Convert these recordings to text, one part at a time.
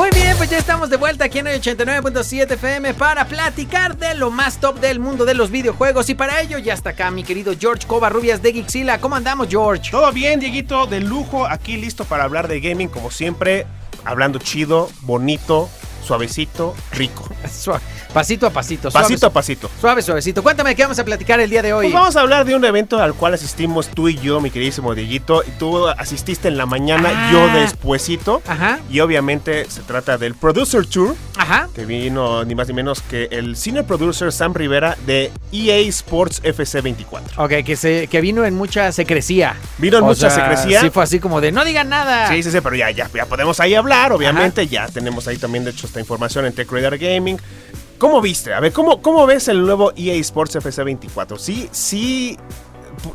Muy bien, pues ya estamos de vuelta aquí en el 89.7 FM para platicar de lo más top del mundo de los videojuegos. Y para ello ya está acá mi querido George Covarrubias de Gixila. ¿Cómo andamos, George? Todo bien, Dieguito, de lujo, aquí listo para hablar de gaming, como siempre, hablando chido, bonito, suavecito, rico. Suave. Pasito a pasito. Suave, Pasito a pasito. Suave, suavecito. Cuéntame qué vamos a platicar el día de hoy. Pues vamos a hablar de un evento al cual asistimos tú y yo, mi queridísimo Dieguito. Tú asististe en la mañana, Ah. yo despuesito. Ajá, Y obviamente se trata del Producer Tour, ajá. que vino ni más ni menos que el senior producer Sam Rivera de EA Sports FC 24. Ok, que, se, que vino en mucha secrecía. Vino en O mucha sea, secrecía. Sí, fue así como de no digan nada. Sí, sí, sí, pero ya, ya, ya podemos ahí hablar, obviamente. Ya tenemos ahí también, de hecho, esta información en Tech Radar Gaming. ¿Cómo viste? A ver, ¿cómo, cómo ves el nuevo EA Sports FC 24? Sí, sí,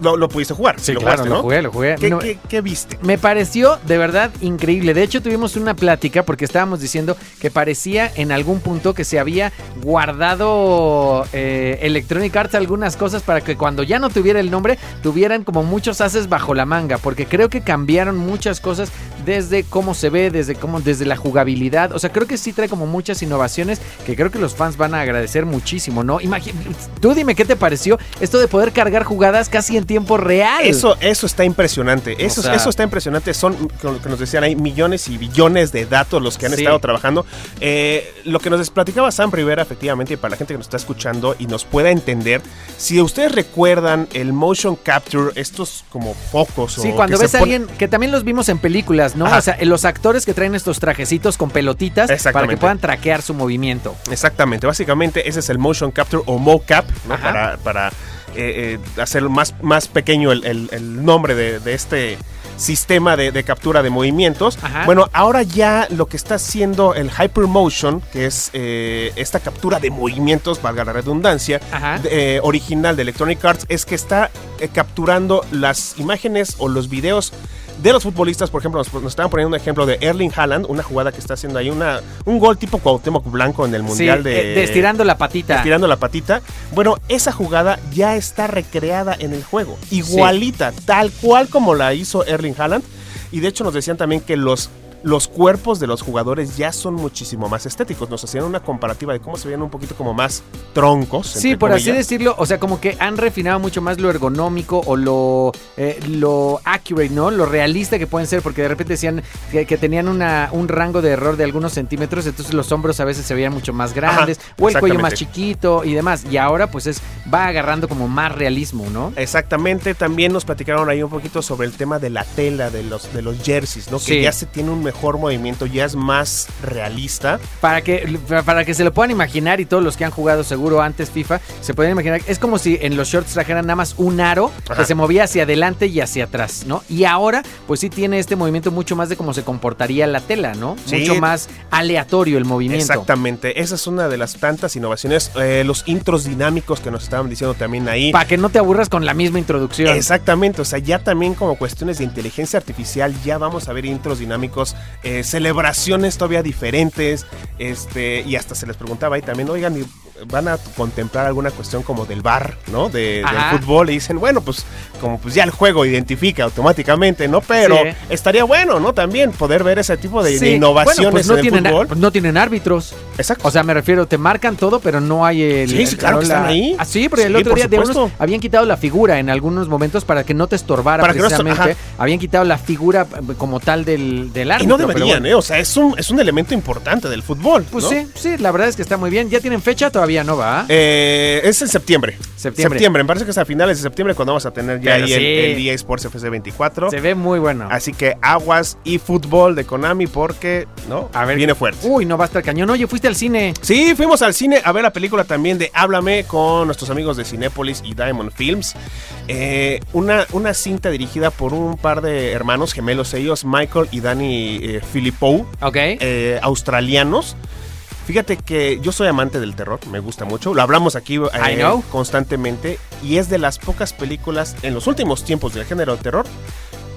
lo, lo pudiste jugar. Sí, lo claro, jugaste, lo ¿no? jugué, lo jugué. ¿Qué, No, qué- qué viste? Me pareció de verdad increíble. De hecho, tuvimos una plática porque estábamos diciendo que parecía en algún punto que se había guardado eh, Electronic Arts algunas cosas para que cuando ya no tuviera el nombre, tuvieran como muchos haces bajo la manga. Porque creo que cambiaron muchas cosas desde cómo se ve, desde cómo, desde la jugabilidad. O sea, creo que sí trae como muchas innovaciones que creo que los fans van a agradecer muchísimo, ¿no? Imagi- Tú dime qué te pareció esto de poder cargar jugadas casi en tiempo real. Eso, eso está impresionante. Eso, sea- eso está impresionante. Son, lo que nos decían, hay millones y billones de datos los que han Sí. estado trabajando. Eh, lo que nos platicaba Sam Rivera, efectivamente, y para la gente que nos está escuchando y nos pueda entender, si ustedes recuerdan el motion capture, estos como focos. Sí, o cuando ves a alguien, que también los vimos en películas, ¿no? Ajá. O sea, los actores que traen estos trajecitos con pelotitas para que puedan traquear su movimiento. Exactamente, básicamente ese es el motion capture o mocap, ¿no? Para, para eh, eh, hacer más, más pequeño el, el- el nombre de, de este sistema de, de captura de movimientos. Ajá. Bueno, ahora ya lo que está haciendo el Hypermotion, que es eh, esta captura de movimientos, valga la redundancia, de- original de Electronic Arts, es que está capturando las imágenes o los videos de los futbolistas, por ejemplo, nos, nos estaban poniendo un ejemplo de Erling Haaland, una jugada que está haciendo ahí, una, un gol tipo Cuauhtémoc Blanco en el Mundial Sí, de, eh, de estirando la patita. estirando la patita. Bueno, esa jugada ya está recreada en el juego, igualita, tal cual como la hizo Erling Haaland. Y de hecho nos decían también que los los cuerpos de los jugadores ya son muchísimo más estéticos. Nos hacían una comparativa de cómo se veían un poquito como más troncos. Sí, por así decirlo, o sea, como que han refinado mucho más lo ergonómico o lo, eh, lo accurate, ¿no? Lo realista que pueden ser, porque de repente decían que, que tenían una, un rango de error de algunos centímetros, entonces los hombros a veces se veían mucho más grandes, Ajá, o el cuello más chiquito y demás. Y ahora pues es va agarrando como más realismo, ¿no? Exactamente, también nos platicaron ahí un poquito sobre el tema de la tela de los, de los jerseys, ¿no? Sí. Que ya se tiene un mejor movimiento, ya es más realista. Para que, para que se lo puedan imaginar y todos los que han jugado seguro antes FIFA se pueden imaginar, es como si en los shorts trajeran nada más un aro Ajá. que se movía hacia adelante y hacia atrás, ¿no? Y ahora pues sí tiene este movimiento mucho más de cómo se comportaría la tela, ¿no? Sí. Mucho más aleatorio el movimiento. Exactamente, esa es una de las tantas innovaciones. Eh, los intros dinámicos que nos estaban diciendo también ahí. Para que no te aburras con la misma introducción. Exactamente, o sea, ya también como cuestiones de inteligencia artificial, ya vamos a ver intros dinámicos, eh, celebraciones todavía diferentes, este, y hasta se les preguntaba ahí también, oigan, ¿y van a contemplar alguna cuestión como del bar, ¿no? De, del fútbol, y dicen, bueno, pues como pues ya el juego identifica automáticamente, ¿no? Pero Sí. estaría bueno, ¿no? También poder ver ese tipo de, de Sí, innovaciones bueno, pues no en el tienen, fútbol. pues no tienen árbitros. Exacto. O sea, me refiero, te marcan todo, pero no hay el. Sí, sí, el- claro que están ahí. Ah, sí, porque el Sí, otro día de unos habían quitado la figura en algunos momentos para que no te estorbara Para que no estor- precisamente. habían quitado la figura eh, como tal del, del y árbitro. no pero deberían, bueno. ¿eh? O sea, es un, es un elemento importante del fútbol. Pues ¿no? sí, sí, la verdad es que está muy bien. ¿Ya tienen fecha? Todavía todavía no va. Eh, es en septiembre. Septiembre. Me parece que es a finales de septiembre cuando vamos a tener ya ahí el, sí. el EA Sports FC 24. Se ve muy bueno. Así que aguas y fútbol de Konami porque, ¿no? A ver. Viene fuerte. Uy, no va a estar cañón. Oye, fuiste al cine. Sí, fuimos al cine a ver la película también de Háblame con nuestros amigos de Cinépolis y Diamond Films. Eh, una, una cinta dirigida por un par de hermanos gemelos ellos, Michael y Danny eh, Philippou, Ok. eh, australianos. Fíjate que yo soy amante del terror, me gusta mucho. Lo hablamos aquí eh, constantemente y es de las pocas películas en los últimos tiempos del género de terror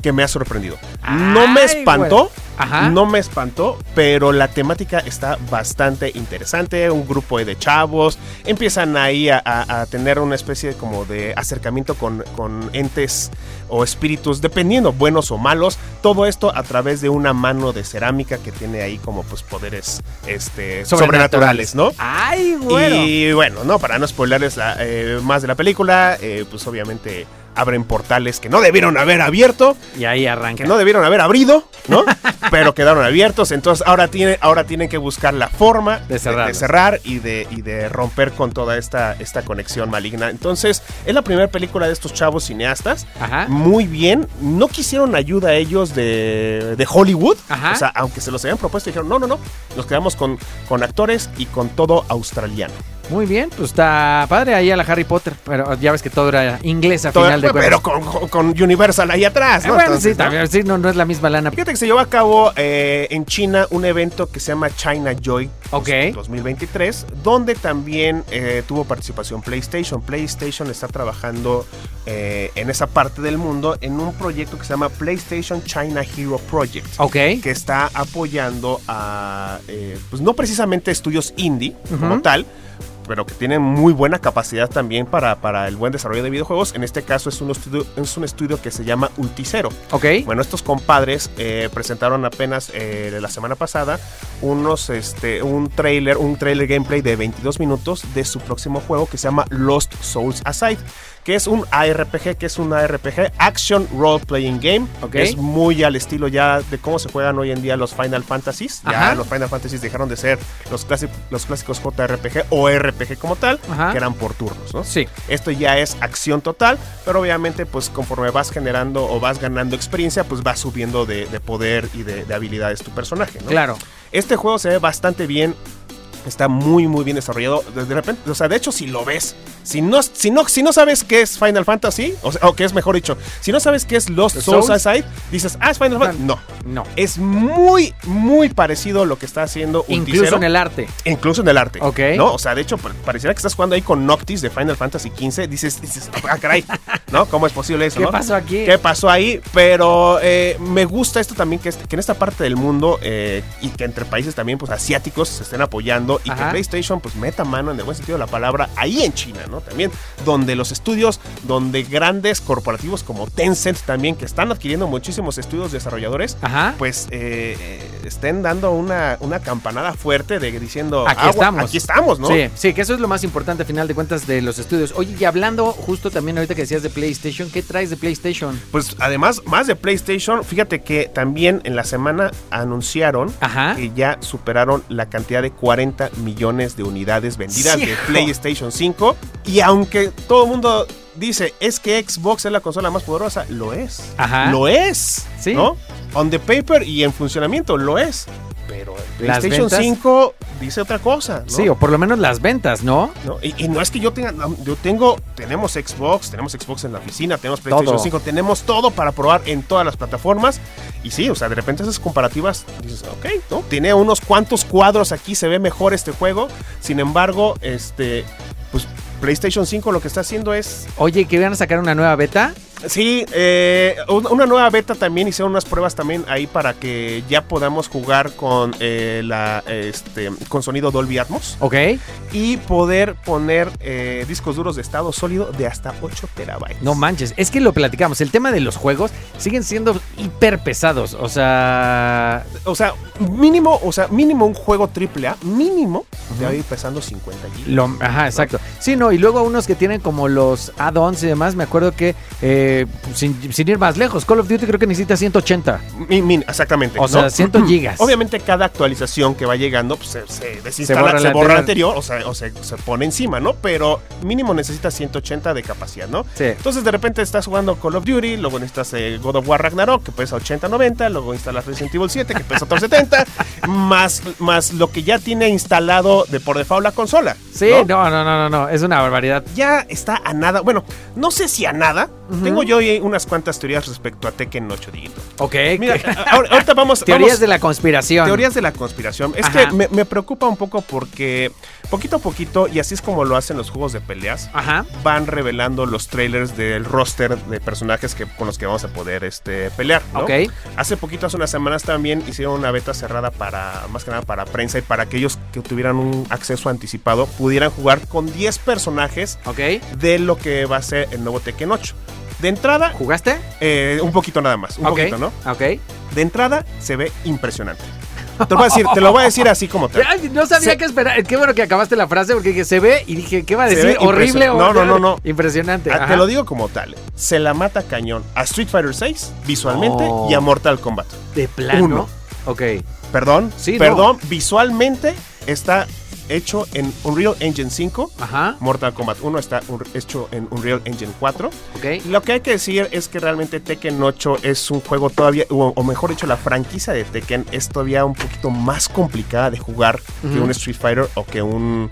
que me ha sorprendido. no me espantó. Ajá. no me espantó, pero la temática está bastante interesante. Un grupo de chavos empiezan ahí a, a- a tener una especie de como de acercamiento con, con entes o espíritus, dependiendo buenos o malos. Todo esto a través de una mano de cerámica que tiene ahí como pues poderes este, sobrenaturales, ¿no? Ay, bueno. Y bueno, no, para no spoilerles la, eh, más de la película, eh, pues obviamente abren portales que no debieron haber abierto, Y ahí arranca. que no debieron haber abrido, ¿no? Pero quedaron abiertos, entonces ahora, tiene, ahora tienen que buscar la forma De cerrarlos. cerrar y de, y de romper con toda esta, esta conexión maligna. Entonces, es la primera película de estos chavos cineastas. Ajá. Muy bien, no quisieron ayuda ellos de, de Hollywood. Ajá. O sea, aunque se los habían propuesto, dijeron, no, no, no, nos quedamos con, con actores y con todo australiano. Muy bien, pues está padre ahí a la Harry Potter. Pero ya ves que todo era inglés a Todo- final de pero cuentas. con, con Universal ahí atrás, Eh, ¿no? bueno, Entonces, sí, ¿no? también, sí, no, no es la misma lana. Fíjate que se llevó a cabo eh, en China un evento que se llama China Joy Ok. 2023, donde también eh, tuvo participación PlayStation. PlayStation está trabajando eh, en esa parte del mundo en un proyecto que se llama PlayStation China Hero Project. Ok. que está apoyando a, eh, pues no precisamente estudios indie como tal, pero que tienen muy buena capacidad también para, para el buen desarrollo de videojuegos. En este caso es un estudio, es un estudio que se llama Ulticero. Ok. Bueno, estos compadres eh, presentaron apenas eh, la semana pasada unos, este, un trailer, un trailer gameplay de 22 minutos de su próximo juego que se llama Lost Souls Aside, que es un ARPG, que es un ARPG Action Role Playing Game. Ok. Es muy al estilo ya de cómo se juegan hoy en día los Final Fantasies. Ya Ajá. los Final Fantasies dejaron de ser los, los clásicos JRPG o RPG como tal, Ajá. que eran por turnos, ¿no? Sí. Esto ya es acción total, pero obviamente pues conforme vas generando o vas ganando experiencia, pues vas subiendo de, de poder y de, de habilidades tu personaje, ¿no? Claro. Este juego se ve bastante bien. Está muy muy bien desarrollado. De de repente, o sea, de hecho, si lo ves, si no, si no, si no sabes qué es Final Fantasy, o, sea, o que es mejor dicho, si no sabes qué es Lost Souls Souls. Aside, dices, ah, es Final Fantasy. No. No. Es muy, muy parecido a lo que está haciendo Incluso Ulticero. en el arte. Incluso en el arte. Ok. ¿No? O sea, de hecho, pa- pareciera que estás jugando ahí con Noctis de Final Fantasy XV. Dices, dices, ah, caray, ¿no? ¿Cómo es posible eso? ¿Qué no? pasó aquí? ¿Qué pasó ahí? Pero eh, me gusta esto también, que, en esta parte del mundo eh, y que entre países también, pues asiáticos se estén apoyando y que. PlayStation, pues meta mano en el buen sentido de la palabra ahí en China, ¿no? También, donde los estudios, donde grandes corporativos como Tencent también, que están adquiriendo muchísimos estudios desarrolladores, Ajá. pues eh, eh, estén dando una, una campanada fuerte de diciendo Aquí "Agua, estamos. aquí estamos, ¿no? Sí, sí, que eso es lo más importante a final de cuentas de los estudios. Oye, y hablando justo también ahorita que decías de PlayStation, ¿qué traes de PlayStation? Pues además, más de PlayStation, fíjate que también en la semana anunciaron Ajá. que ya superaron la cantidad de 40 millones de unidades vendidas Sí, de. PlayStation 5. Y aunque todo el mundo dice es que Xbox es la consola más poderosa, lo es. Ajá. Lo es. Sí. ¿No? On the paper y en funcionamiento, lo es. Pero el Las PlayStation ventas- 5 dice otra cosa. ¿no? Sí, o por lo menos las ventas, ¿no? ¿no? Y, y no es que yo tenga, yo tengo, tenemos Xbox, tenemos Xbox en la oficina, tenemos PlayStation Todo. 5, tenemos todo para probar en todas las plataformas. Y sí, o sea, de repente esas comparativas, dices, ok, ¿no? Tiene unos cuantos cuadros aquí, se ve mejor este juego. Sin embargo, este, PlayStation 5 lo que está haciendo es Oye, que van a sacar una nueva beta. Sí, eh, un- una nueva beta también hicieron unas pruebas también ahí para que ya podamos jugar con eh, la este con sonido Dolby Atmos Ok. y poder poner eh, discos duros de estado sólido de hasta 8 terabytes. No manches, es que lo platicamos. El tema de los juegos siguen siendo hiper pesados. O sea, O sea, mínimo, o sea, mínimo un juego AAA, mínimo debe ir pesando 50 gigas. lo, ajá, exacto. Sí, no, y luego unos que tienen como los add-ons y demás. Me acuerdo que eh, sin, sin ir más lejos, Call of Duty creo que necesita 180. Mi- min- exactamente. O ¿no? sea, 100 gigas. Obviamente cada actualización que va llegando pues, se, se desinstala, borra se borra, la anterior. anterior o, sea, o se, se pone encima, ¿no? Pero mínimo necesita 180 de capacidad, ¿no? Sí. Entonces de repente estás jugando Call of Duty, luego necesitas eh, God of War Ragnarok que pesa 80-90, luego instalas Resident Evil 7 que pesa 170, más, más lo que ya tiene instalado de por default la consola. Sí, ¿no? no, no, no, no, no, es una barbaridad. Ya está a nada, bueno, no sé si a nada, tengo yo unas cuantas teorías respecto a Tekken 8, Diguito. Ok. Mira, ahorita vamos... Teorías vamos- de la conspiración. Teorías de la conspiración. Es Ajá. que me, me preocupa un poco porque poquito a poquito, y así es como lo hacen los juegos de peleas, Ajá. van revelando los trailers del roster de personajes que, con los que vamos a poder este, pelear. ¿no? Ok. Hace poquito, hace unas semanas también hicieron una beta cerrada para, más que nada para prensa y para aquellos que tuvieran un acceso anticipado, pudieran jugar con 10 personajes Ok. de lo que va a ser el nuevo Tekken 8. De entrada, ¿Jugaste? eh, un poquito nada más, un poquito, ¿no? Ok. De entrada se ve impresionante. Te lo voy a decir, te lo voy a decir así como tal. Ay, no sabía Se- qué esperar. Qué bueno que acabaste la frase porque dije, se ve y dije, ¿qué va a decir? ¿Horrible o no, no, no, no. Impresionante. Ah. Te lo digo como tal. Se la mata cañón a Street Fighter 6 visualmente Oh. y a Mortal Kombat. De plano. Uno. Ok. Perdón, Sí, no. perdón, visualmente está hecho en Unreal Engine 5. Ajá. Mortal Kombat 1 está un- hecho en Unreal Engine 4. Ok. Lo que hay que decir es que realmente Tekken 8 es un juego todavía, o, o mejor dicho, la franquicia de Tekken es todavía un poquito más complicada de jugar que un Street Fighter o que un,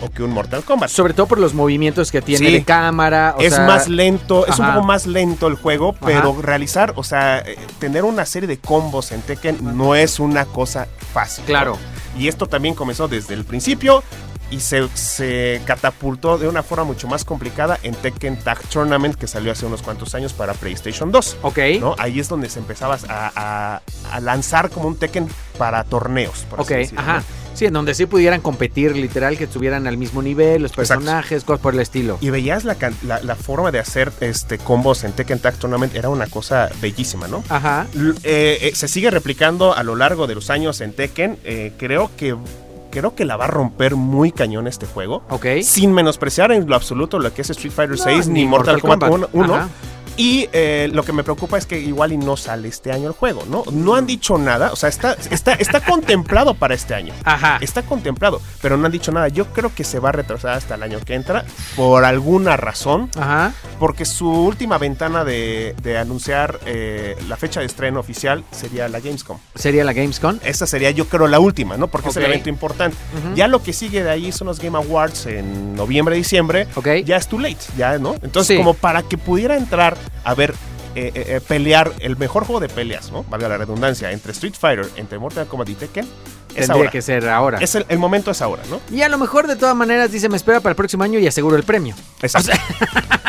o que un Mortal Kombat. Sobre todo por los movimientos que tiene Sí. de cámara. o es sea, más lento, es un poco más lento el juego, pero Ajá. realizar, o sea, eh, tener una serie de combos en Tekken no es una cosa fácil. ¿no? Claro. Y esto también comenzó desde el principio y se, se catapultó de una forma mucho más complicada en Tekken Tag Tournament que salió hace unos cuantos años para PlayStation 2. Ok. ¿no? Ahí es donde se empezaba a, a- a lanzar como un Tekken para torneos. por así Ok, ajá. Sí, en donde sí pudieran competir, literal, que estuvieran al mismo nivel, los Exacto. personajes, cosas por el estilo. Y veías la, la, la forma de hacer este combos en Tekken Tag Tournament era una cosa bellísima, ¿no? Ajá. L- eh, eh, se sigue replicando a lo largo de los años en Tekken. eh, creo que creo que la va a romper muy cañón este juego. Ok. Sin menospreciar en lo absoluto lo que es Street Fighter No, 6 ni, ni Mortal, Mortal Kombat Kombat. 1. Y eh, lo que me preocupa es que igual y no sale este año el juego, ¿no? No han dicho nada, o sea, está, está, está contemplado para este año. Ajá. Está contemplado, pero no han dicho nada. Yo creo que se va a retrasar hasta el año que entra por alguna razón, Ajá. porque su última ventana de, de anunciar eh, la fecha de estreno oficial sería la Gamescom. Sería la Gamescom. Esa sería yo creo la última, ¿no? Porque es el evento importante. Ya lo que sigue de ahí son los Game Awards en noviembre, diciembre. Ok. Ya es too late, ya, ¿no? Entonces, Sí. como para que pudiera entrar a ver, eh, eh, eh, pelear el mejor juego de peleas, ¿no? Valga la redundancia, entre Street Fighter, entre Mortal Kombat y Tekken, Tendría ahora. que ser ahora. Es el, el momento es ahora, ¿no? Y a lo mejor de todas maneras dice, me espera para el próximo año y aseguro el premio. Exacto.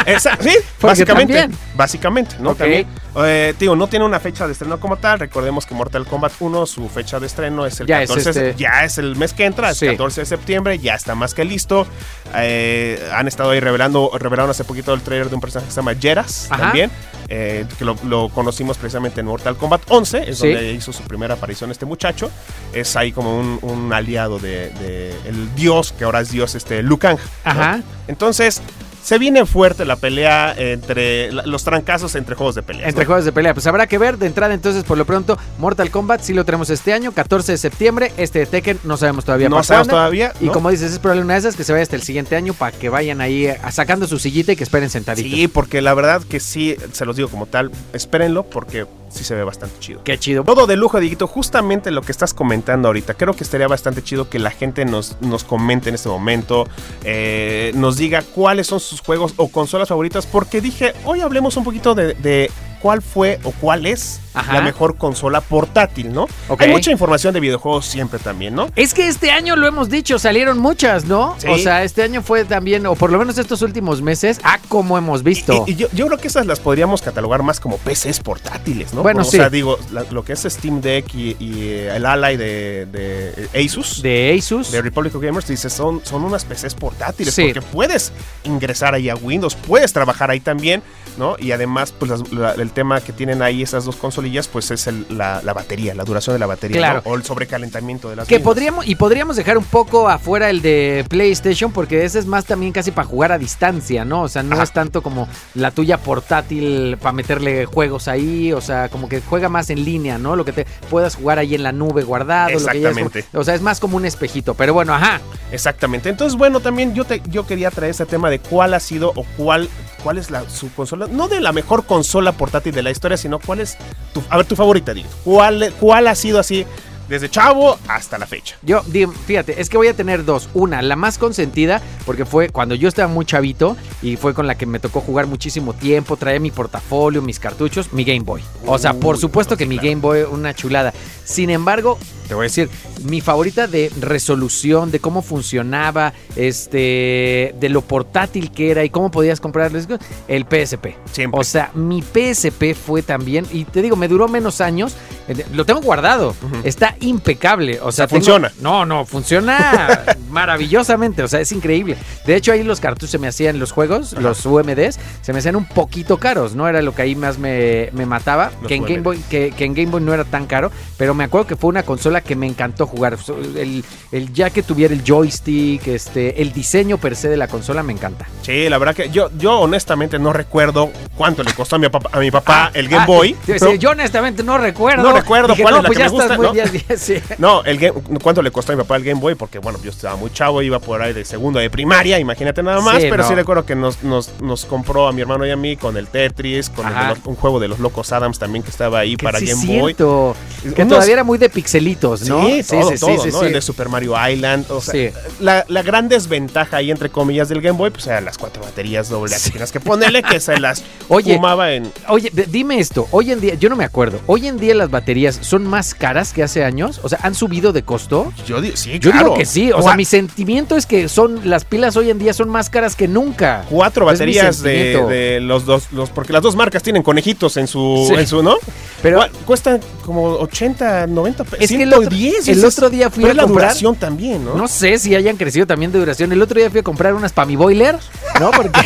Exacto, sí, Porque básicamente. también. Básicamente, ¿no? Ok. También. Eh, digo, no tiene una fecha de estreno como tal. Recordemos que Mortal Kombat 1, su fecha de estreno es el Ya es 14. este- Ya es el mes que entra, es Sí. 14 de septiembre, ya está más que listo. Eh, han estado ahí revelando, revelaron hace poquito el trailer de un personaje que se llama Jeras Ajá. también. Eh, que lo, lo conocimos precisamente en Mortal Kombat 11, es Sí. donde hizo su primera aparición este muchacho. Es ahí como un, un aliado de, de el dios, que ahora es dios, este Liu Kang. ¿no? Ajá. Entonces, se viene fuerte la pelea entre los trancazos entre juegos de pelea. Entre juegos de pelea, pues habrá que ver. De entrada, entonces, por lo pronto, Mortal Kombat sí lo tenemos este año, 14 de septiembre. Este de Tekken no sabemos todavía No para sabemos cuándo. todavía. Y como dices, es probable una de esas que se vaya hasta el siguiente año para que vayan ahí eh, sacando su sillita y que esperen sentaditos. Sí, porque la verdad que sí, se los digo como tal, espérenlo porque sí se ve bastante chido. Qué chido. Todo de lujo, Diguito, justamente lo que estás comentando ahorita. Creo que estaría bastante chido que la gente nos, nos comente en este momento, eh, nos diga cuáles son sus juegos o consolas favoritas, porque dije, hoy hablemos un poquito de, de cuál fue o cuál es Ajá. la mejor consola portátil, ¿no? Hay mucha información de videojuegos siempre también, ¿no? Es que este año lo hemos dicho, salieron muchas, ¿no? Sí. O sea, este año fue también, o por lo menos estos últimos meses, ah, como hemos visto. Y, y yo, yo creo que esas las podríamos catalogar más como PCs portátiles, ¿no? Bueno, o sí. sea, digo, la- lo que es Steam Deck y, y, el Ally de, de Asus. de Asus. de Republic of Gamers dices son, son unas PCs portátiles Sí. porque puedes ingresar ahí a Windows, puedes trabajar ahí también. ¿No? Y además, pues las- la- el tema que tienen ahí esas dos consolillas, pues es el- la, la batería, la duración de la batería, Claro. ¿no? O el sobrecalentamiento de las Que mismas. podríamos, y podríamos dejar un poco afuera el de PlayStation, porque ese es más también casi para jugar a distancia, ¿no? O sea, no Ajá. es tanto como la tuya portátil para meterle juegos ahí, o sea, como que juega más en línea, ¿no? Lo que te puedas jugar ahí en la nube guardado, lo que ya es- Exactamente. o sea, es más como un espejito, pero bueno, ajá. Exactamente. Entonces, bueno, también yo, te, yo quería traer este tema de cuál ha sido o cuál, cuál es la, su consola. No de la mejor consola portátil de la historia, sino cuál es tu, a ver, tu favorita, digo. ¿Cuál, ¿Cuál ha sido así desde chavo hasta la fecha? Yo, fíjate, es que voy a tener dos. Una, la más consentida, porque fue cuando yo estaba muy chavito y fue con la que me tocó jugar muchísimo tiempo. Traía mi portafolio, mis cartuchos, mi Game Boy. O sea, por Uy, supuesto no, que mi. Game Boy, una chulada. Sin embargo, te voy a decir, mi favorita de resolución, de cómo funcionaba, este, de lo portátil que era y cómo podías comprarles, el PSP. Siempre. O sea, mi PSP fue también, y te digo, me duró menos años. Eh, Lo tengo guardado. Está impecable. O sea, tengo- funciona. No, no, funciona maravillosamente. O sea, es increíble. De hecho, ahí los cartuchos se me hacían, los juegos, los UMDs, se me hacían un poquito caros. No era lo que ahí más me, me mataba. Los Que en, Game. Boy, que, que en Game Boy no era tan caro. Pero me acuerdo que fue una consola que me encantó jugar. El, el- ya que tuviera el joystick, este, el diseño per se de la consola me encanta. Sí, la verdad que yo, yo honestamente no recuerdo cuánto le costó a mi papá, a mi papá el Game Ah, Boy. pero- yo honestamente no recuerdo. No recuerdo Dije, cuál no, es la pues que ya me estás gusta, muy ¿no? bien, sí. No, el game, ¿cuánto le costó a mi papá el Game Boy? Porque bueno, yo estaba muy chavo, iba por ahí de segundo de primaria, imagínate nada más, Sí, pero no. sí recuerdo que nos, nos, nos compró a mi hermano y a mí con el Tetris, con el un juego de los Locos Adams también que estaba ahí Que para sí Game Boy. cierto. Que Unos- todavía era muy de pixelitos, ¿no? Sí, todo, todo, ¿no? El de Super Mario Island. O sea, Sí. la, la gran desventaja ahí, entre comillas, del Game Boy, pues eran las cuatro baterías doble que tienes que ponerle, que se las Oye. fumaba en... Oye, dime esto, hoy en día, yo no me acuerdo, hoy en día las baterías son más caras que hace años, o sea, ¿han subido de costo? Yo digo, sí, Yo claro. digo que sí, o sea, mi sentimiento es que son las pilas hoy en día son más caras que nunca. Cuatro Es baterías de, los dos, los, porque las dos marcas tienen conejitos en su, Sí. en su ¿no? Pero cuestan como 80, 90 pesos. Es que el otro- 110, el otro día fui pero a la comprar- duración también, ¿no? no sé si hayan crecido también de duración. El otro día fui a comprar unas para mi boiler, ¿no? Porque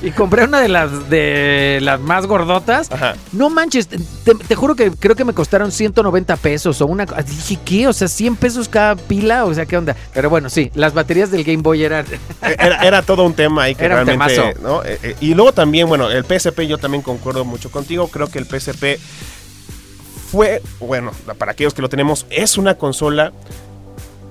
y compré una de las de las más gordotas. Ajá. No manches, te, te juro que creo que me costaron 190 pesos o una... Dije, ¿qué? O sea, 100 pesos cada pila, o sea, ¿qué onda? Pero bueno, sí, las baterías del Game Boy eran... Era, era todo un tema ahí que Era realmente. ¿no? Eh, eh, y luego también, bueno, el PSP, yo también concuerdo mucho contigo. Creo que el PSP fue, bueno, para aquellos que lo tenemos, es una consola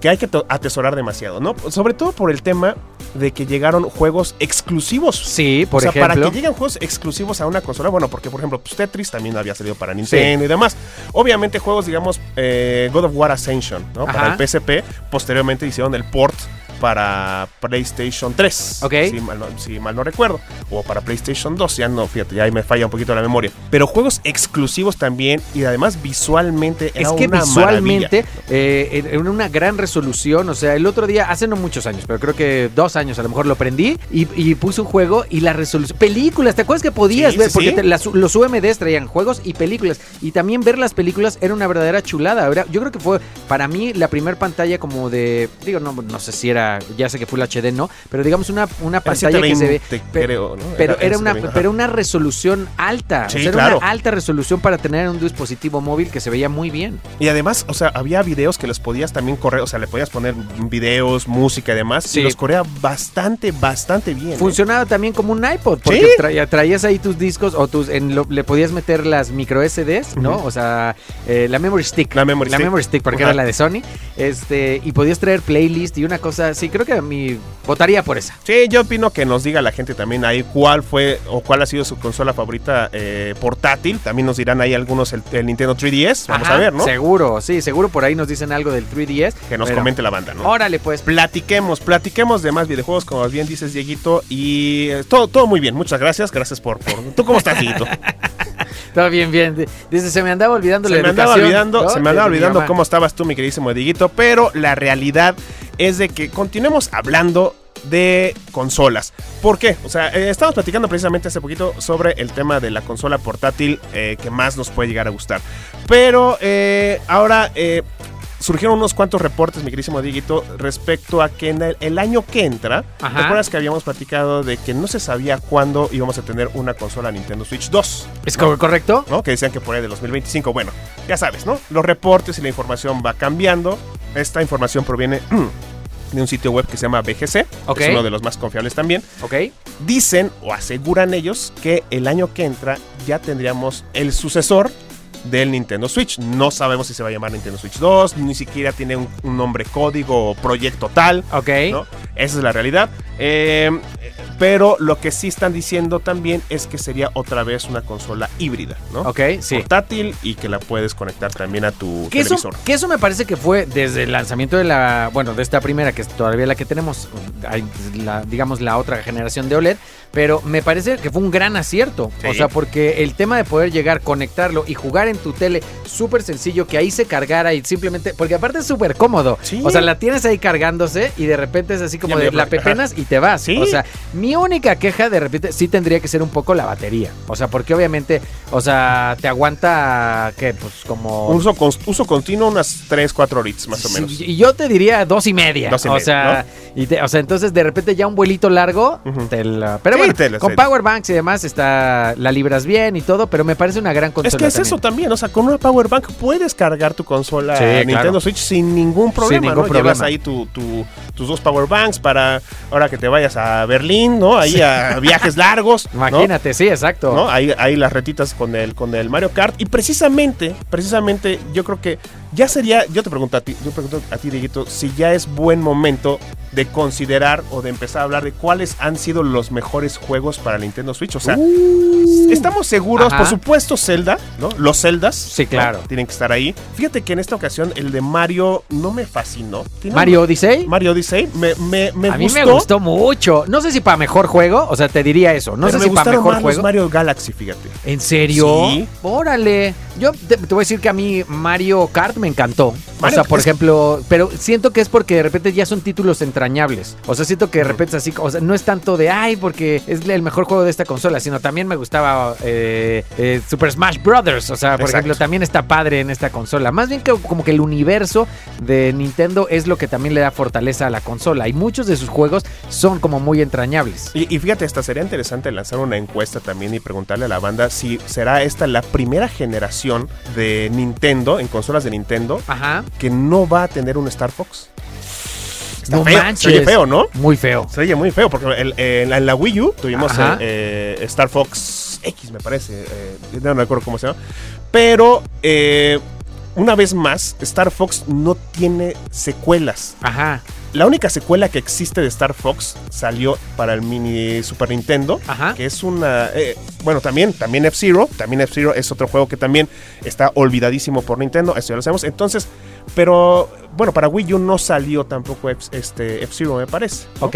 que hay que atesorar demasiado, ¿no? Sobre todo por el tema de que llegaron juegos exclusivos. Sí, por o sea, ejemplo. para que lleguen juegos exclusivos a una consola, bueno, porque por ejemplo, pues, Tetris también había salido para Nintendo y demás. Obviamente, juegos, digamos, eh, God of War Ascension, ¿no? Para el PSP, posteriormente hicieron el port para PlayStation 3. Ok. Si mal, no, si mal no recuerdo. O para PlayStation 2, ya no, fíjate, ya ahí me falla un poquito la memoria. Pero juegos exclusivos también y además visualmente era Es que una visualmente, eh, en una gran resolución, o sea, el otro día, hace no muchos años, pero creo que dos años a lo mejor lo prendí y, y puse un juego y la resolución, películas, ¿te acuerdas que podías Sí, ver? sí, Porque sí. te- las- los UMDs traían juegos y películas y también ver las películas era una verdadera chulada. Era- yo creo que fue para mí la primer pantalla como de, digo, no, no sé si era, ya sé que fue la HD, no, pero digamos una, una pantalla que se ve... 720, pe- creo, ¿no? Pero era, una, 720, ajá. pero una resolución alta. Sí, o sea, era una alta resolución para tener un dispositivo móvil que se veía muy bien. Y además, o sea, había videos que los podías también correr, o sea, le podías poner videos, música y demás, Sí. y los corría bastante, bastante bien. ¿eh? Funcionaba también como un iPod, porque Sí. traía- traías ahí tus discos o tus en lo- le podías meter las micro SDs, ¿no? O sea, eh, la memory stick. La memory stick. memory stick, porque Ajá. era la de Sony. Este, y podías traer playlist y una cosa, sí, creo que mí votaría por esa. Sí, yo opino que nos diga la gente también ahí cuál fue o cuál ha sido su consola favorita eh, portátil. También nos dirán ahí algunos el, el Nintendo 3DS. Vamos Ajá, a ver, ¿no? Seguro, sí, seguro por ahí nos dicen algo del 3DS. Que nos pero- comente la banda, ¿no? Órale, pues. Platiquemos, platiquemos de más videojuegos, como bien dices, Dieguito. Y eh, todo, todo muy bien. Muchas gracias. Gracias por. por... ¿Tú cómo estás, Dieguito? Todo bien, bien. Dice, se me andaba olvidando se la me andaba olvidando, ¿no? se me andaba mi olvidando cómo estabas tú, mi queridísimo Dieguito. Pero la realidad es de que continuemos hablando de consolas. ¿Por qué? O sea, eh, estamos platicando precisamente hace poquito sobre el tema de la consola portátil eh, que más nos puede llegar a gustar. Pero eh, ahora, eh, surgieron unos cuantos reportes, mi querísimo Dieguito, respecto a que en el, el año que entra, Ajá. ¿te acuerdas que habíamos platicado de que no se sabía cuándo íbamos a tener una consola Nintendo Switch 2? ¿Es co- correcto? ¿no? Que decían que por ahí de 2025. Bueno, ya sabes, ¿no? Los reportes y la información va cambiando. Esta información proviene de un sitio web que se llama BGC, que es uno de los más confiables también. Ok. Dicen o aseguran ellos que el año que entra ya tendríamos el sucesor del Nintendo Switch. No sabemos si se va a llamar Nintendo Switch 2, ni siquiera tiene un, un nombre código o proyecto tal. Ok. ¿no? Esa es la realidad. Eh, pero lo que sí están diciendo también es que sería otra vez una consola híbrida, ¿no? Ok, sí. Portátil y que la puedes conectar también a tu Que eso, televisor. que eso me parece que fue desde el lanzamiento de la, bueno, de esta primera, que es todavía la que tenemos, la, digamos la otra generación de OLED, pero me parece que fue un gran acierto. Sí. O sea, porque el tema de poder llegar, conectarlo y jugar en tu tele, súper sencillo, que ahí se cargara y simplemente, porque aparte es súper cómodo. Sí. O sea, la tienes ahí cargándose y de repente es así como Ya de la pepenas y te vas. Sí. O sea, mi única queja de repente sí tendría que ser un poco la batería. O sea, porque obviamente, o sea, te aguanta que pues como Uso, uso continuo unas 3, 4 horitas más o menos. Y yo te diría dos y media. Dos y o, media, sea, y te- o sea, entonces de repente ya un vuelito largo. Te la- pero Sí, bueno, te con power banks y demás está la libras bien y todo, pero me parece una gran consola. Es que es también. eso también, o sea, con una Power Bank puedes cargar tu consola Sí, Nintendo claro. Switch sin ningún problema, ningún ¿no? problema. Llevas ahí tu, tu- tus dos Power Banks para ahora que te vayas a Berlín, ¿no? Ahí a viajes largos, ¿no? Imagínate, sí, exacto. ¿no? Ahí, ahí las retitas con el, con el Mario Kart. Y precisamente, precisamente, yo creo que ya sería, yo te pregunto a ti, yo pregunto a ti, Dieguito, si ya es buen momento de considerar o de empezar a hablar de cuáles han sido los mejores juegos para Nintendo Switch. O sea, estamos seguros, Uh. Ajá. por supuesto, Zelda, ¿no? Los Zeldas. Sí, ¿no? claro. Tienen que estar ahí. Fíjate que en esta ocasión el de Mario no me fascinó. Mario un- Odyssey. Mario Odyssey me, me, me a mí me gustó mucho. No sé si para mejor juego, o sea, te diría eso. No pero sé me si para mejor más los juego. Mario Galaxy, fíjate. ¿En serio? Sí. Órale. Yo te, te voy a decir que a mí Mario Kart me encantó. Mario o sea, por es- ejemplo, pero siento que es porque de repente ya son títulos entrañables. O sea, siento que de repente es así, o sea, no es tanto de, ay, porque es el mejor juego de esta consola, sino también me gustaba eh, eh, Super Smash Brothers. O sea, por Exacto. ejemplo, también está padre en esta consola. Más bien que como que el universo de Nintendo es lo que también le da fortaleza a la consola. Y muchos de sus juegos son como muy entrañables. Y, y fíjate, hasta sería interesante lanzar una encuesta también y preguntarle a la banda si será esta la primera generación de Nintendo, en consolas de Nintendo, Ajá. que no va a tener un Star Fox. Está No feo, manches. se oye feo, ¿no? Muy feo. Se oye muy feo, porque el- en, la, en la Wii U tuvimos eh, eh, Star Fox X, me parece. eh, no me acuerdo cómo se llama. Pero, eh, una vez más, Star Fox no tiene secuelas. Ajá. La única secuela que existe de Star Fox salió para el mini Super Nintendo. Ajá. Que es una. eh, bueno, también, también F-Zero. También F-Zero es otro juego que también está olvidadísimo por Nintendo. Eso ya lo sabemos. Entonces, pero bueno, para Wii U no salió tampoco F- este F-Zero, me parece. ¿no? Ok.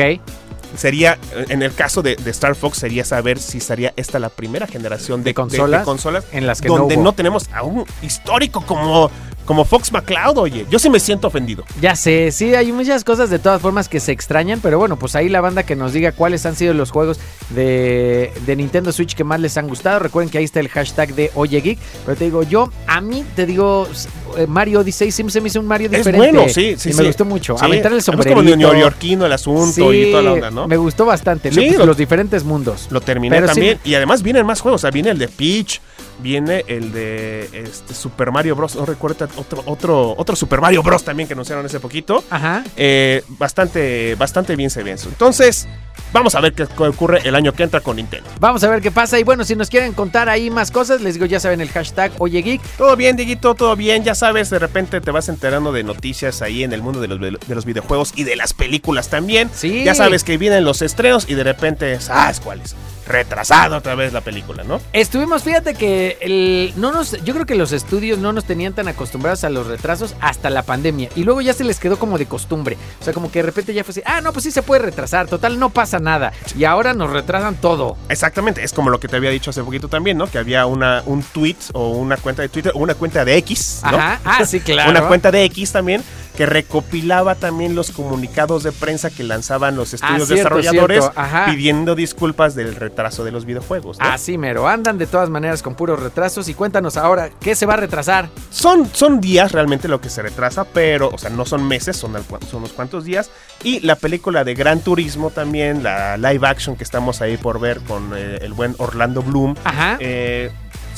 Sería, en el caso de, de Star Fox, sería saber si sería esta la primera generación de, ¿De consolas? consolas En las que donde no no, tenemos a un histórico como, como Fox McCloud. Oye, yo sí me siento ofendido. Ya sé, sí, hay muchas cosas de todas formas que se extrañan, pero bueno, pues ahí la banda que nos diga cuáles han sido los juegos de, de Nintendo Switch que más les han gustado. Recuerden que ahí está el hashtag de Oye Geek, pero te digo, yo, a mí te digo, eh, Mario Odyssey sí se me hizo un Mario Es diferente. bueno, sí, sí, y sí. me gustó mucho. Sí, Aventar el es sombrerito. como neoyorquino el asunto y toda la onda, ¿no? Me gustó bastante, Sí, los, lo- los diferentes mundos. Lo terminé Pero sí- también. Y además vienen más juegos. O sea, viene el de Peach. Viene el de este, Super Mario Bros. No recuerdo otro, otro, otro Super Mario Bros. también que anunciaron hace poquito. Ajá. Eh, bastante, bastante bien se ve eso. Entonces, vamos a ver qué ocurre el año que entra con Nintendo. Vamos a ver qué pasa. Y bueno, si nos quieren contar ahí más cosas, les digo, ya saben el hashtag Oye Geek. Todo bien, Dieguito, todo bien. Ya sabes, de repente te vas enterando de noticias ahí en el mundo de los, de los videojuegos y de las películas también. Sí. Ya sabes que vienen los estrenos y de repente, ¿sabes cuáles? Retrasado otra vez la película, ¿no? Estuvimos, fíjate que el, no nos, yo creo que los estudios no nos tenían tan acostumbrados a los retrasos hasta la pandemia. Y luego ya se les quedó como de costumbre. O sea, como que de repente ya fue así, ah, no, pues sí se puede retrasar, total, no pasa nada. Y ahora nos retrasan todo. Exactamente, es como lo que te había dicho hace poquito también, ¿no? Que había una, un tweet o una cuenta de Twitter o una cuenta de X, ¿no? Ajá, ah, sí, claro. Una cuenta de X también que recopilaba también los comunicados de prensa que lanzaban los estudios Ah, cierto, desarrolladores cierto, pidiendo disculpas del retraso de los videojuegos. ¿no? Así mero, andan de todas maneras con puros retrasos y cuéntanos ahora, ¿qué se va a retrasar? Son, son días realmente lo que se retrasa, pero, o sea, no son meses, son, al- son unos cuantos días. Y la película de Gran Turismo también, la live action que estamos ahí por ver con eh, el buen Orlando Bloom, Ajá. eh,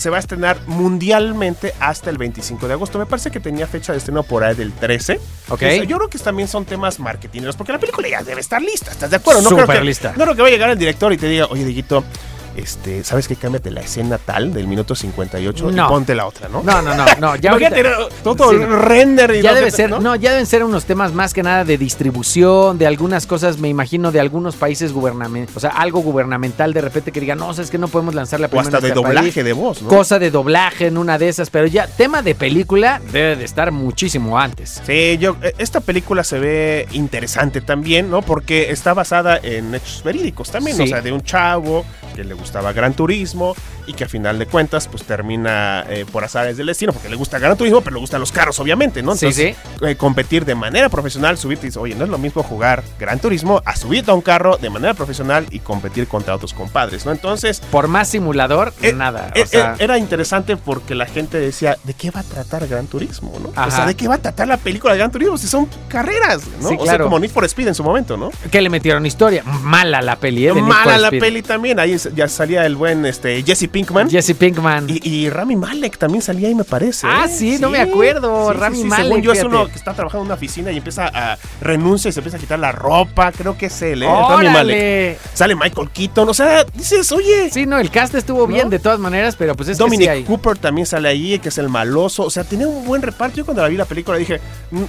se va a estrenar mundialmente hasta el 25 de agosto. Me parece que tenía fecha de estreno por ahí del 13. Ok. Yo creo que también son temas marketineros, porque la película ya debe estar lista, ¿estás de acuerdo? No creo Súper que- lista. No creo que vaya a llegar el director y te diga, oye, Diguito, este, ¿sabes qué? Cámbiate la escena tal del minuto 58 No. y ponte la otra, ¿no? No, no, no, no, ya ahorita- todo Sí, render y Ya debe ser, ¿no? ya deben ser unos temas más que nada de distribución, de algunas cosas, me imagino, de algunos países gubernamentales, o sea, algo gubernamental de repente que diga, no, o sea, es que no podemos lanzar la O primera hasta de este doblaje país". de voz, ¿no? Cosa de doblaje en una de esas, pero ya, tema de película debe de estar muchísimo antes. Sí, yo, eh, esta película se ve interesante también, ¿no? Porque está basada en hechos verídicos también, Sí. o sea, de un chavo que le gustaba Gran Turismo y que a final de cuentas, pues termina eh, por azares del destino, porque le gusta Gran Turismo, pero le gustan los carros, obviamente, ¿no? Sí, Entonces, eh, competir de manera profesional, subirte y dices, oye, no es lo mismo jugar Gran Turismo a subirte a un carro de manera profesional y competir contra otros compadres, ¿no? Entonces, Por más simulador, Eh, nada. eh, o sea, eh, era interesante porque la gente decía, ¿de qué va a tratar Gran Turismo? ¿no? O Ajá. sea, ¿de qué va a tratar la película de Gran Turismo? Si son carreras, ¿no? Sí, O sea, como Need for Speed en su momento, ¿no? que le metieron historia. Mala la peli, ¿eh? de Need for Mala la Speed. peli también. Ahí ya salía el buen este, Jesse Pinkman. Jesse Pinkman. Y, y Rami Malek también salía ahí, me parece. Ah, ¿eh? sí, no me acuerdo. Rami Malek, Según yo, es uno que está trabajando en una oficina y empieza a renuncia y se empieza a quitar la ropa. Creo que es él, ¿eh? Rami Malek. Sale Michael Keaton. O sea, dices, oye. Sí, no, el cast estuvo bien ¿No? de todas maneras, pero pues es Dominic que hay. Cooper también sale ahí, que es el maloso. O sea, tenía un buen reparto. Yo cuando la vi la película dije, "Mm,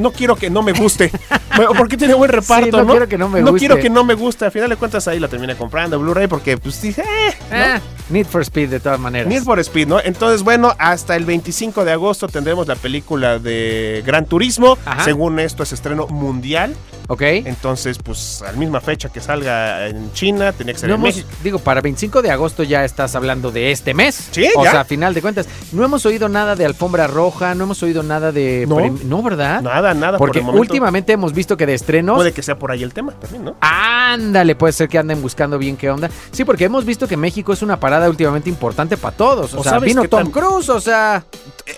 no quiero que no me guste. Bueno, ¿Por qué tiene buen reparto? Sí, no quiero que no me No guste. quiero que no me guste. Al final de cuentas ahí la terminé comprando Blu-ray porque pues dije, eh, ¿no? Ah, Need for Speed de todas maneras. Need for Speed, ¿no? Entonces, bueno, hasta el 25 de agosto tendremos la película de Gran Turismo. Ajá. Según esto es estreno mundial. Ok. Entonces, pues a la misma fecha que salga en China, tenía que ser No en hemos- México. digo, para 25 de agosto ya estás hablando de este mes. Sí, O ya. sea, a final de cuentas, no hemos oído nada de alfombra roja, no hemos oído nada de... No. No, ¿verdad? Nada, nada. por Porque el momento. últimamente hemos visto que de estrenos... Puede que sea por ahí el tema también, ¿no? Ándale, puede ser que anden buscando bien qué onda. Sí, porque hemos visto que México es una parada últimamente importante para todos. O, O sea, vino Tom Cruise, o sea...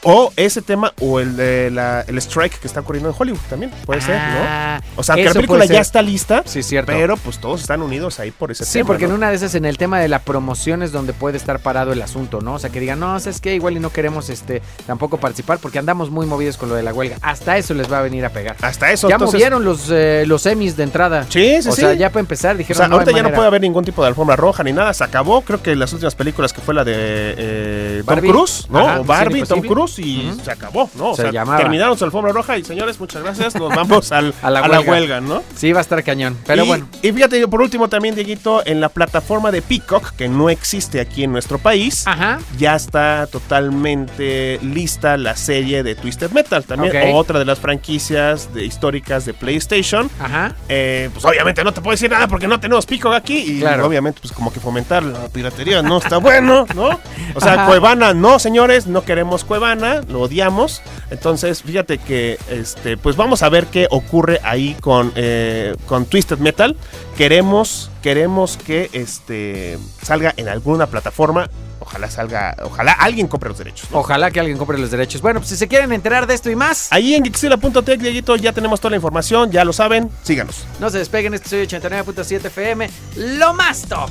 O ese tema o el de la, el strike que está ocurriendo en Hollywood también. Puede ser, ¿no? Ah, O sea, aunque la eso película puede ya está lista, Sí, cierto. pero pues todos están unidos ahí por ese Sí, tema. porque en una de esas en el tema de la promoción es donde puede estar parado el asunto, ¿no? O sea, que digan, no, es que igual y no queremos este tampoco participar porque andamos muy movidos con lo de la huelga. Hasta eso les va a venir a pegar. Hasta eso. ya entonces, movieron los, eh, los semis de entrada. Sí, sí, o sí. sea, ya para empezar O dijeron, sea, no hay ahorita ya no manera". puede haber ningún tipo de alfombra roja ni nada. Se acabó. Creo que las últimas películas que fue la de eh, Tom. Cruise, ¿no? Ajá, o Barbie, Tom. Cruise y se acabó, ¿no? O Se sea, llamaba. terminaron su alfombra roja y señores, muchas gracias. Nos vamos al, A la a la huelga. ¿No? Sí, va a estar cañón. Pero y, bueno. Y fíjate, por último también, Dieguito, en la plataforma de Peacock, que no existe aquí en nuestro país, Ajá. ya está totalmente lista la serie de Twisted Metal. También otra de las franquicias de, históricas de PlayStation. Ajá. Eh, pues obviamente no te puedo decir nada porque no tenemos Peacock aquí. Y Claro. obviamente, pues como que fomentar la piratería no está bueno, ¿no? O sea, Ajá. Cuevana, no, señores, no queremos Cuevana, lo odiamos. Entonces, fíjate que, este, pues vamos a ver qué ocurre ahí con, eh, con Twisted Metal. Queremos, queremos que este salga en alguna plataforma. Ojalá salga, ojalá alguien compre los derechos. ¿no? Ojalá que alguien compre los derechos. Bueno, pues si se quieren enterar de esto y más, Ahí en Gixila.tech, Dieguito, ya tenemos toda la información, ya lo saben, síganos. no se despeguen. Este soy 89.7 FM. Lo más top.